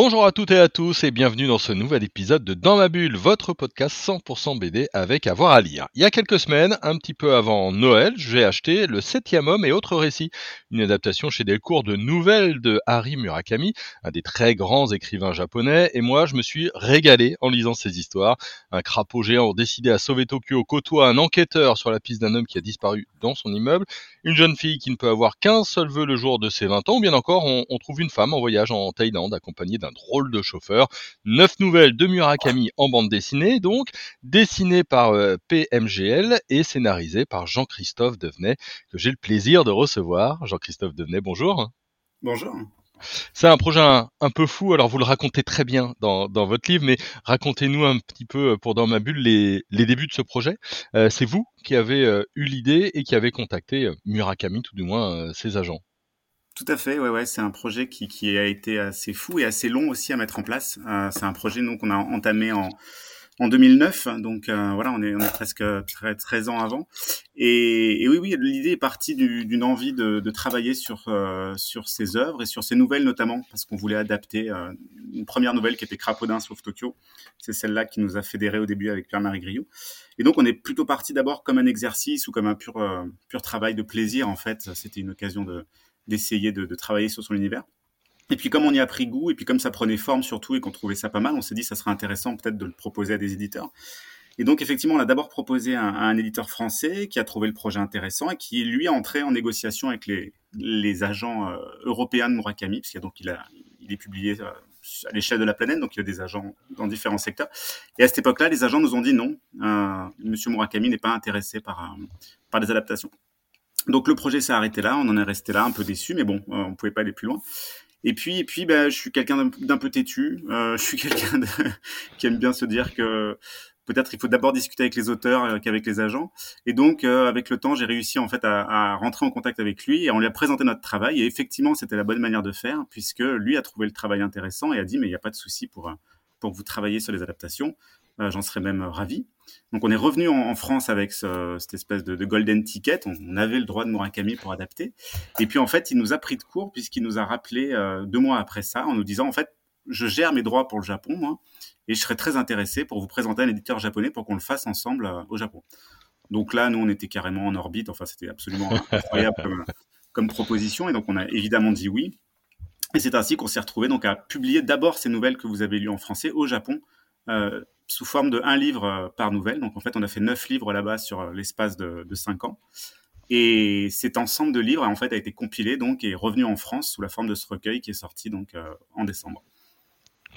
Bonjour à toutes et à tous et bienvenue dans ce nouvel épisode de Dans ma bulle, votre podcast 100% BD avec avoir à lire. Il y a quelques semaines, un petit peu avant Noël, j'ai acheté Le Septième Homme et autres récits, une adaptation chez Delcourt de nouvelles de Harry Murakami, un des très grands écrivains japonais, et moi je me suis régalé en lisant ces histoires. Un crapaud géant décidé à sauver Tokyo côtoie un enquêteur sur la piste d'un homme qui a disparu dans son immeuble, une jeune fille qui ne peut avoir qu'un seul vœu le jour de ses 20 ans, ou bien encore on, on trouve une femme en voyage en Thaïlande accompagnée d'un drôle de chauffeur. Neuf nouvelles de Murakami en bande dessinée, donc, dessinées par euh, PMGL et scénarisées par Jean-Christophe Devenay, que j'ai le plaisir de recevoir. Jean-Christophe Devenay, bonjour. Bonjour. C'est un projet un, un, peu fou, alors vous le racontez très bien dans, dans votre livre, mais racontez-nous un petit peu, euh, pour Dans ma bulle, les, les débuts de ce projet. Euh, c'est vous qui avez euh, eu l'idée et qui avez contacté Murakami, tout du moins ses agents. Tout à fait, ouais, ouais, c'est un projet qui, qui a été assez fou et assez long aussi à mettre en place. Euh, c'est un projet donc qu'on a entamé en en 2009, donc euh, voilà, on est, on est presque 13 ans avant. Et, et oui, oui, l'idée est partie d'une envie de, de, travailler sur euh, sur ces œuvres et sur ces nouvelles notamment, parce qu'on voulait adapter une première nouvelle qui était Crapaudin sauf Tokyo. C'est celle-là qui nous a fédéré au début avec Pierre-Marie Griot. Et donc on est plutôt parti d'abord comme un exercice ou comme un pur pur travail de plaisir en fait. C'était une occasion de d'essayer de, travailler sur son univers. Et puis comme on y a pris goût, et puis comme ça prenait forme surtout, et qu'on trouvait ça pas mal, on s'est dit ça serait intéressant peut-être de le proposer à des éditeurs. Et donc effectivement, on a d'abord proposé à un, éditeur français qui a trouvé le projet intéressant et qui lui a entré en négociation avec les, agents euh, européens de Murakami, parce qu'il donc il, a, il est publié euh, à l'échelle de la planète, donc il y a des agents dans différents secteurs. Et à cette époque-là, les agents nous ont dit non, euh, Monsieur Murakami n'est pas intéressé par, par des adaptations. Donc le projet s'est arrêté là, on en est resté là, un peu déçu, mais bon, euh, on pouvait pas aller plus loin. Et puis, et puis, ben, je suis quelqu'un d'un peu têtu. Euh, je suis quelqu'un qui aime bien se dire que peut-être il faut d'abord discuter avec les auteurs euh, qu'avec les agents. Et donc, avec le temps, j'ai réussi en fait à, rentrer en contact avec lui et on lui a présenté notre travail. Et effectivement, c'était la bonne manière de faire puisque lui a trouvé le travail intéressant et a dit mais il n'y a pas de souci pour pour vous travailliez sur les adaptations. J'en serais même ravi. Donc on est revenu en, France avec ce, cette espèce de, de, golden ticket. On, avait le droit de Murakami pour adapter. Et puis en fait, il nous a pris de court puisqu'il nous a rappelé euh, deux mois après ça en nous disant en fait, je gère mes droits pour le Japon, moi, et je serais très intéressé pour vous présenter un éditeur japonais pour qu'on le fasse ensemble euh, au Japon. Donc là, nous, on était carrément en orbite. Enfin, c'était absolument incroyable comme, comme proposition. Et donc, on a évidemment dit oui. Et c'est ainsi qu'on s'est retrouvé donc à publier d'abord ces nouvelles que vous avez lues en français au Japon euh, sous forme de un livre euh, par nouvelle. Donc en fait, on a fait neuf livres là-bas sur euh, l'espace de, de, cinq ans. Et cet ensemble de livres en fait a été compilé donc et revenu en France sous la forme de ce recueil qui est sorti donc euh, en décembre.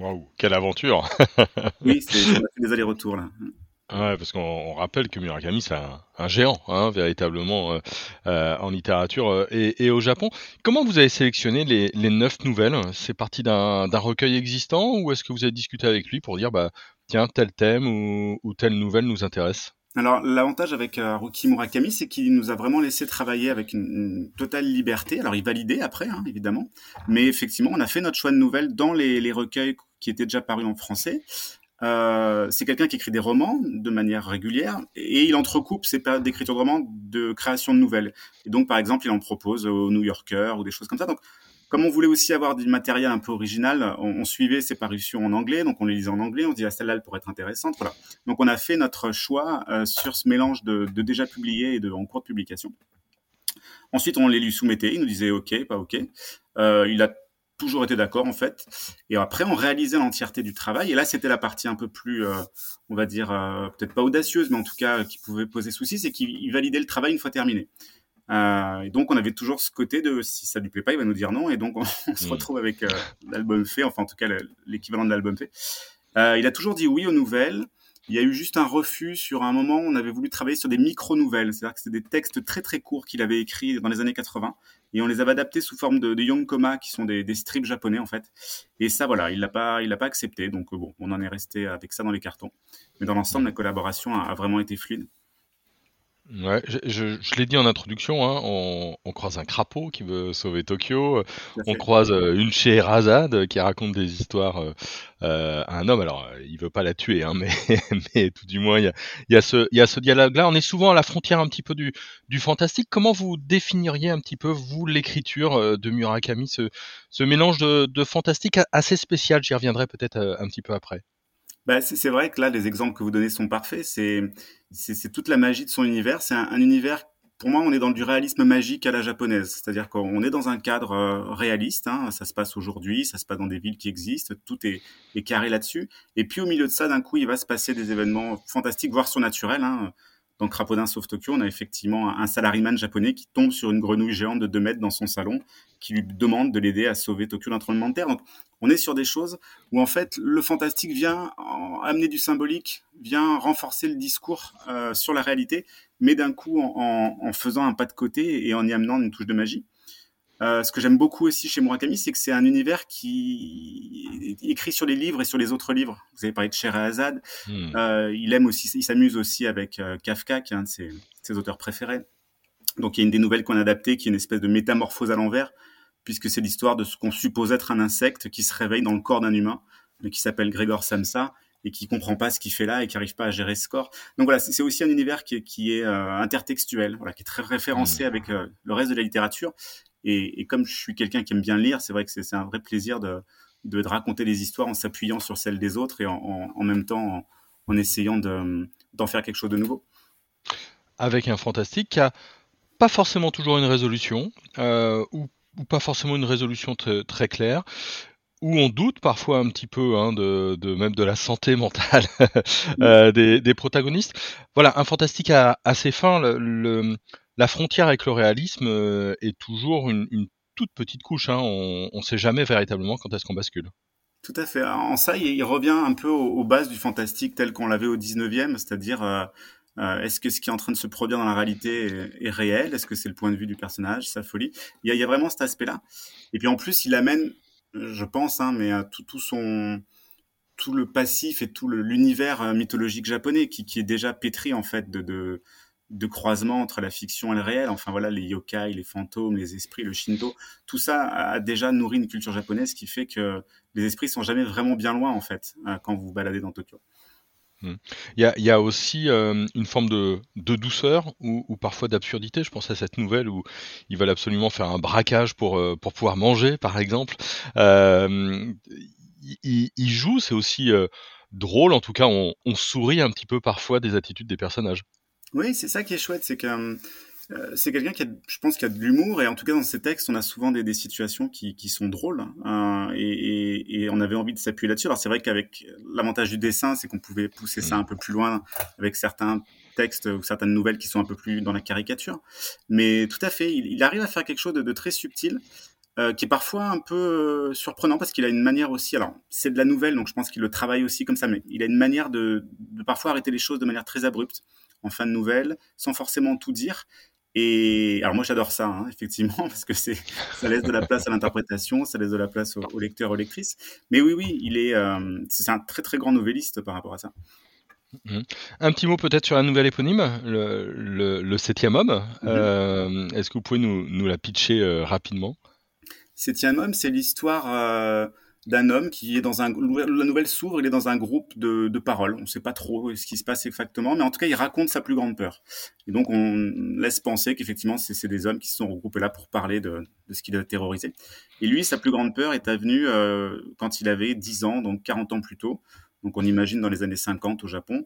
Waouh, quelle aventure Oui, c'est on a fait des allers-retours là. Ouais, parce qu'on rappelle que Murakami, c'est un, géant, hein, véritablement, euh, euh, en littérature euh, et, au Japon. Comment vous avez sélectionné les, neuf nouvelles? C'est parti d'un recueil existant ou est-ce que vous avez discuté avec lui pour dire, bah, tiens, tel thème ou, telle nouvelle nous intéresse? Alors l'avantage avec euh, Murakami, c'est qu'il nous a vraiment laissé travailler avec une, totale liberté. Alors il validait après, hein, évidemment, mais effectivement, on a fait notre choix de nouvelles dans les recueils qui étaient déjà parus en français. Euh, c'est quelqu'un qui écrit des romans de manière régulière et il entrecoupe ses périodes d'écriture de romans de création de nouvelles. Et donc, par exemple, il en propose aux New Yorker ou des choses comme ça. Donc, comme on voulait aussi avoir du matériel un peu original, on, suivait ses parutions en anglais, donc on les lisait en anglais, on se dit ah, celle-là elle pourrait être intéressante, voilà. Donc on a fait notre choix euh, sur ce mélange de, de, déjà publié et de en cours de publication. Ensuite on les lui soumettait, il nous disait ok, pas ok. Euh, il a toujours été d'accord en fait. Et après, on réalisait l'entièreté du travail. Et là, c'était la partie un peu plus, euh, on va dire, euh, peut-être pas audacieuse, mais en tout cas qui pouvait poser souci, c'est qu'il validait le travail une fois terminé. Euh, et donc, on avait toujours ce côté de si ça lui plaît pas, il va nous dire non. Et donc, on, on se retrouve avec euh, l'album fait, enfin en tout cas l'équivalent de l'album fait. Euh, il a toujours dit oui aux nouvelles. Il y a eu juste un refus sur un moment. On avait voulu travailler sur des micro-nouvelles, c'est-à-dire que c'était des textes très très courts qu'il avait écrits dans les années 80 et on les avait adaptés sous forme de, yonkoma qui sont des, strips japonais en fait. Et ça voilà, il l'a pas, il l'a pas accepté. Donc bon, on en est resté avec ça dans les cartons. Mais dans l'ensemble, la collaboration a vraiment été fluide. Ouais, je, je, je l'ai dit en introduction, hein, on, on, croise un crapaud qui veut sauver Tokyo, on croise euh, une Scheherazade qui raconte des histoires euh, euh à un homme. Alors, euh, il veut pas la tuer, hein, mais, mais tout du moins, il y a, y a, ce, y a ce dialogue-là. On est souvent à la frontière un petit peu du, du fantastique. Comment vous définiriez un petit peu, vous, l'écriture de Murakami, ce, ce mélange de, de fantastique assez spécial? J'y reviendrai peut-être un petit peu après. Bah, c'est vrai que là, les exemples que vous donnez sont parfaits. C'est toute la magie de son univers. C'est un, univers, pour moi, on est dans du réalisme magique à la japonaise. C'est-à-dire qu'on est dans un cadre euh, réaliste. Hein. Ça se passe aujourd'hui, ça se passe dans des villes qui existent. Tout est, est carré là-dessus. Et puis au milieu de ça, d'un coup, il va se passer des événements fantastiques, voire surnaturels. Hein. Dans Crapaudin Sauf Tokyo, on a effectivement un salariman japonais qui tombe sur une grenouille géante de 2 mètres dans son salon, qui lui demande de l'aider à sauver Tokyo d'un tremblement de terre. Donc, on est sur des choses où, en fait, le fantastique vient amener du symbolique, vient renforcer le discours euh, sur la réalité, mais d'un coup, en, faisant un pas de côté et en y amenant une touche de magie. Euh, ce que j'aime beaucoup aussi chez Murakami, c'est que c'est un univers qui est écrit sur les livres et sur les autres livres. Vous avez parlé de Scheherazade. Hmm. Euh, il aime aussi, il s'amuse aussi avec euh, Kafka, qui est un de ses, ses, auteurs préférés. Donc il y a une des nouvelles qu'on a adaptées, qui est une espèce de métamorphose à l'envers, puisque c'est l'histoire de ce qu'on suppose être un insecte qui se réveille dans le corps d'un humain, qui s'appelle Grégor Samsa, et qui comprend pas ce qu'il fait là et qui arrive pas à gérer ce corps. Donc voilà, c'est aussi un univers qui est, qui est euh, intertextuel, voilà, qui est très référencé hmm. avec euh, le reste de la littérature et, comme je suis quelqu'un qui aime bien lire, c'est vrai que c'est un vrai plaisir de, de, raconter les histoires en s'appuyant sur celles des autres et en, en, même temps en, essayant d'en faire quelque chose de nouveau. Avec un fantastique qui a pas forcément toujours une résolution euh, ou, ou, pas forcément une résolution très claire où on doute parfois un petit peu hein, de, de, même de la santé mentale euh, des, des, protagonistes. Voilà, un fantastique assez fin. Le, le, la frontière avec le réalisme euh, est toujours une, toute petite couche. Hein. On ne sait jamais véritablement quand est-ce qu'on bascule. Tout à fait. En ça, il revient un peu aux, bases du fantastique tel qu'on l'avait au 19e, c'est-à-dire euh, euh, est-ce que ce qui est en train de se produire dans la réalité est, réel? Est-ce que c'est le point de vue du personnage, sa folie? Il y, a, y, a, vraiment cet aspect-là. Et puis en plus, il amène, je pense, hein, mais tout, tout son tout le passif et tout l'univers mythologique japonais qui, qui, est déjà pétri en fait de, de de croisement entre la fiction et le réel. Enfin voilà, les yokai, les fantômes, les esprits, le shinto, tout ça a déjà nourri une culture japonaise qui fait que les esprits sont jamais vraiment bien loin en fait euh, quand vous vous baladez dans Tokyo. Hmm. Il y, a, aussi euh, une forme de, douceur ou, parfois d'absurdité. Je pense à cette nouvelle où ils veulent absolument faire un braquage pour, euh, pour pouvoir manger, par exemple. Euh, il, joue, c'est aussi drôle. En tout cas, on sourit un petit peu parfois des attitudes des personnages. Oui, c'est ça qui est chouette, c'est que euh, c'est quelqu'un qui a, je pense, qui a de l'humour et en tout cas dans ses textes, on a souvent des, des situations qui, qui sont drôles hein, et, et, et, on avait envie de s'appuyer là-dessus. Alors c'est vrai qu'avec l'avantage du dessin, c'est qu'on pouvait pousser ça un peu plus loin avec certains textes ou certaines nouvelles qui sont un peu plus dans la caricature. Mais tout à fait, il, il arrive à faire quelque chose de, de très subtil. Euh, qui est parfois un peu euh, surprenant parce qu'il a une manière aussi, alors c'est de la nouvelle, donc je pense qu'il le travaille aussi comme ça, mais il a une manière de, de parfois arrêter les choses de manière très abrupte en fin de nouvelle, sans forcément tout dire. Et alors moi j'adore ça, hein, effectivement, parce que c'est ça laisse de la place à l'interprétation, ça laisse de la place au, lecteur, aux lectrices. Mais oui, oui, il est, euh, c'est un très très grand novelliste par rapport à ça. Mmh. Un petit mot peut-être sur la nouvelle éponyme, le, le, septième homme. Mmh. Euh, est-ce que vous pouvez nous, nous la pitcher euh, rapidement? Septième homme, c'est l'histoire d'un homme qui est dans un la nouvelle s'ouvre, il est dans un groupe de, de paroles. On ne sait pas trop ce qui se passe exactement, mais en tout cas, il raconte sa plus grande peur. Et donc, on laisse penser qu'effectivement, c'est des hommes qui se sont regroupés là pour parler de, de ce qui l'a terrorisé. Et lui, sa plus grande peur est venue euh, quand il avait 10 ans, donc 40 ans plus tôt. Donc, on imagine dans les années 50 au Japon,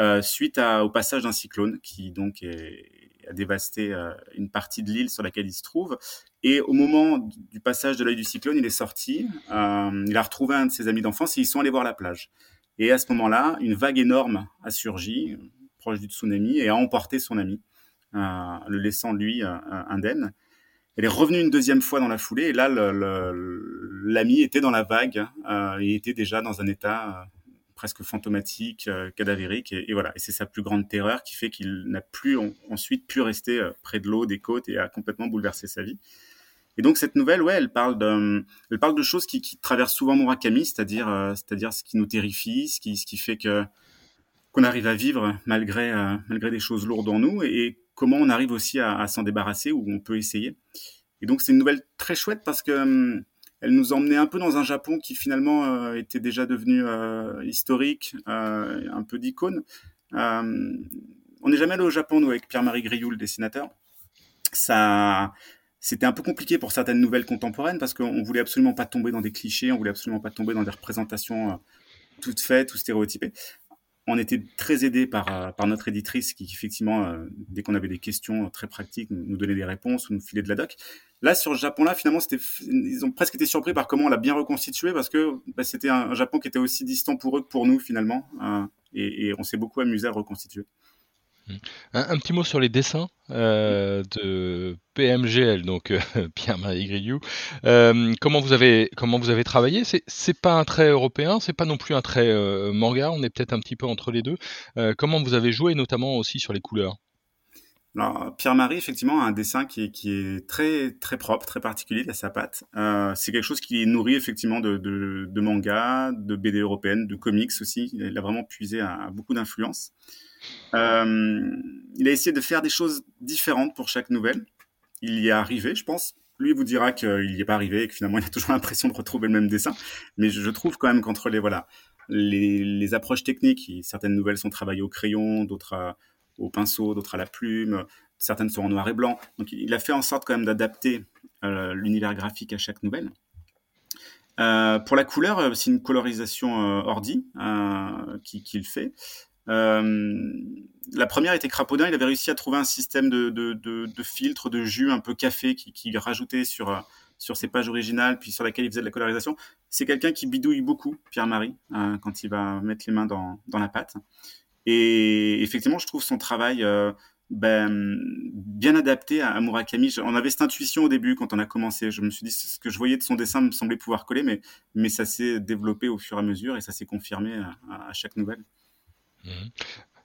euh, suite à, au passage d'un cyclone qui donc est, a dévasté euh, une partie de l'île sur laquelle il se trouve. Et au moment du passage de l'œil du cyclone, il est sorti, euh, il a retrouvé un de ses amis d'enfance et ils sont allés voir la plage. Et à ce moment-là, une vague énorme a surgi, proche du tsunami, et a emporté son ami, euh, le laissant lui indemne. Elle est revenue une deuxième fois dans la foulée, et là, l'ami était dans la vague, euh, et était déjà dans un état presque fantomatique, euh, cadavérique, et, voilà. Et c'est sa plus grande terreur qui fait qu'il n'a plus ensuite pu rester euh, près de l'eau, des côtes, et a complètement bouleversé sa vie. Et donc cette nouvelle, ouais, elle parle de, elle parle de choses qui, traversent souvent Murakami, c'est-à-dire, euh, c'est-à-dire ce qui nous terrifie, ce qui, ce qui fait que qu'on arrive à vivre malgré malgré des choses lourdes en nous et, comment on arrive aussi à, s'en débarrasser ou on peut essayer. Et donc c'est une nouvelle très chouette parce que hum, elle nous emmenait un peu dans un Japon qui finalement était déjà devenu historique, un peu d'icône. on n'est jamais allé au Japon nous avec Pierre-Marie Grioux, le dessinateur. Ça, c'était un peu compliqué pour certaines nouvelles contemporaines parce qu'on voulait absolument pas tomber dans des clichés, on voulait absolument pas tomber dans des représentations euh, toutes faites ou stéréotypées. On était très aidé par, euh, par notre éditrice qui, effectivement, euh, dès qu'on avait des questions très pratiques, nous donnait des réponses ou nous filait de la doc. Là, sur le Japon-là, finalement, ils ont presque été surpris par comment on l'a bien reconstitué parce que bah, c'était un, Japon qui était aussi distant pour eux que pour nous, finalement. et, et on s'est beaucoup amusé à reconstituer. Un, petit mot sur les dessins euh, de PMGL, donc euh, Pierre-Marie. Euh, comment vous avez comment vous avez travaillé? C'est c'est pas un trait européen, c'est pas non plus un trait manga. On est peut-être un petit peu entre les deux. comment vous avez joué, notamment aussi sur les couleurs? Pierre-Marie, effectivement, a un dessin qui est, très très propre, très particulier à sa patte. c'est quelque chose qui est nourri effectivement de, de, de manga, de BD européenne, de comics aussi. Il a vraiment puisé à beaucoup d'influences. Euh, il a essayé de faire des choses différentes pour chaque nouvelle. Il y est arrivé, je pense. Lui vous dira qu'il n'y est pas arrivé et que finalement il a toujours l'impression de retrouver le même dessin. Mais je, trouve quand même qu'entre les voilà les, approches techniques, certaines nouvelles sont travaillées au crayon, d'autres au pinceau, d'autres à la plume, certaines sont en noir et blanc. Donc il a fait en sorte quand même d'adapter euh, l'univers graphique à chaque nouvelle. Euh, pour la couleur, c'est une colorisation ordi qu'il fait. Euh, la première était Crapaudin, il avait réussi à trouver un système de, filtre, de jus un peu café qui, qui rajoutait sur, sur ses pages originales, puis sur laquelle il faisait de la colorisation. C'est quelqu'un qui bidouille beaucoup, Pierre-Marie, euh, quand il va mettre les mains dans la pâte. Et effectivement, je trouve son travail euh, ben, bien adapté à, Murakami. On avait cette intuition au début quand on a commencé. Je me suis dit, ce que je voyais de son dessin me semblait pouvoir coller, mais, mais ça s'est développé au fur et à mesure et ça s'est confirmé à, à chaque nouvelle. Mhm.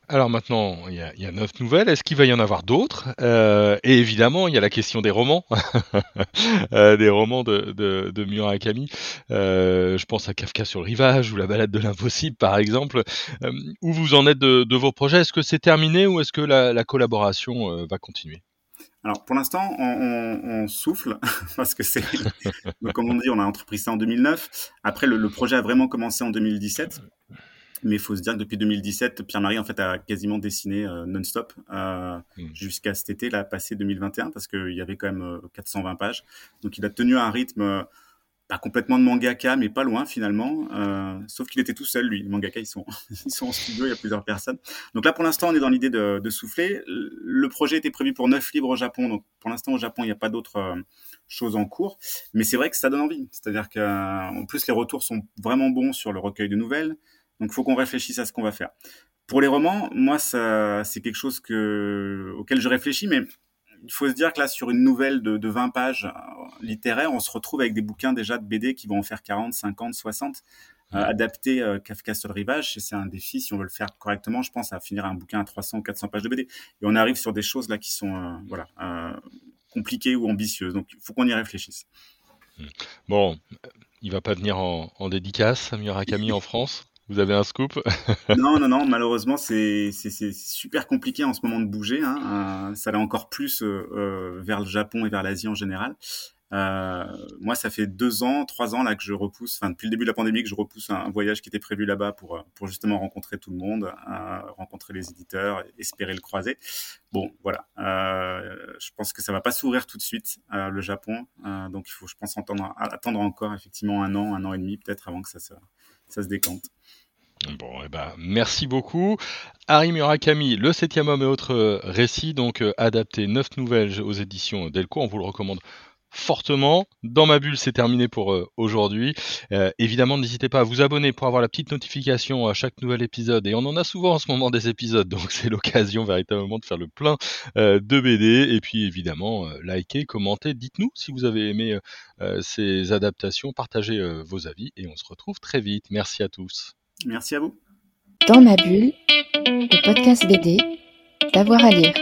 Alors maintenant, il y a, neuf nouvelles. Est-ce qu'il va y en avoir d'autres? Euh, Et évidemment, il y a la question des romans, euh, des romans de, de, Murakami. Euh, je pense à Kafka sur le rivage ou La balade de l'impossible, par exemple. où vous en êtes de, vos projets? Est-ce que c'est terminé ou est-ce que la, collaboration va continuer? Alors pour l'instant, on, souffle parce que c'est, comme on dit, on a entrepris ça en 2009. Après, le projet a vraiment commencé en 2017. Mais il faut se dire que depuis 2017, Pierre-Marie en fait a quasiment dessiné euh, non-stop euh, hmm. jusqu'à cet été, là, passé 2021, parce qu'il y avait quand même 420 euh, pages. Donc il a tenu un rythme pas complètement de mangaka, mais pas loin finalement. sauf qu'il était tout seul, lui. Les mangaka, ils sont, ils sont en studio, il y a plusieurs personnes. Donc là, pour l'instant, on est dans l'idée de, de, souffler. Le projet était prévu pour 9 livres au Japon. Donc pour l'instant, au Japon, il n'y a pas d'autres choses en cours. Mais c'est vrai que ça donne envie. C'est-à-dire qu'en plus, les retours sont vraiment bons sur le recueil de nouvelles. Donc, il faut qu'on réfléchisse à ce qu'on va faire. Pour les romans, moi, ça, c'est quelque chose que, auquel je réfléchis, mais il faut se dire que là, sur une nouvelle de, de 20 pages euh, littéraires, on se retrouve avec des bouquins déjà de BD qui vont en faire 40, 50, 60. Euh, adapter euh, Kafka sur le rivage, c'est un défi. Si on veut le faire correctement, je pense à finir un bouquin à 300 ou 400 pages de BD. Et on arrive sur des choses là qui sont euh, voilà compliquées ou ambitieuses. Donc, il faut qu'on y réfléchisse. Bon, il va pas venir en, en dédicace, Murakami en France vous avez un scoop? Non, non, non. Malheureusement, c'est super compliqué en ce moment de bouger. Hein. Euh, ça l'est encore plus euh, euh, vers le Japon et vers l'Asie en général. Moi, ça fait deux ans, trois ans là que je repousse, enfin depuis le début de la pandémie, que je repousse un, voyage qui était prévu là-bas pour justement rencontrer tout le monde, rencontrer les éditeurs, espérer le croiser. Bon, voilà. je pense que ça va pas s'ouvrir tout de suite le Japon, donc il faut, je pense, attendre encore effectivement un an, un an et demi peut-être avant que ça se ça se décante. Bon, eh ben, merci beaucoup. Harry Murakami, Le septième homme et autres récits, donc euh, adapté neuf nouvelles aux éditions Delcourt. On vous le recommande fortement. Dans ma bulle, c'est terminé pour euh, aujourd'hui. Euh, évidemment, n'hésitez pas à vous abonner pour avoir la petite notification à chaque nouvel épisode. Et on en a souvent en ce moment des épisodes, donc c'est l'occasion véritablement de faire le plein euh, de BD. Et puis évidemment, likez, commentez, dites-nous si vous avez aimé ces adaptations, partagez vos avis et on se retrouve très vite. Merci à tous. Merci à vous. Dans ma bulle, le podcast BD, d'avoir à lire.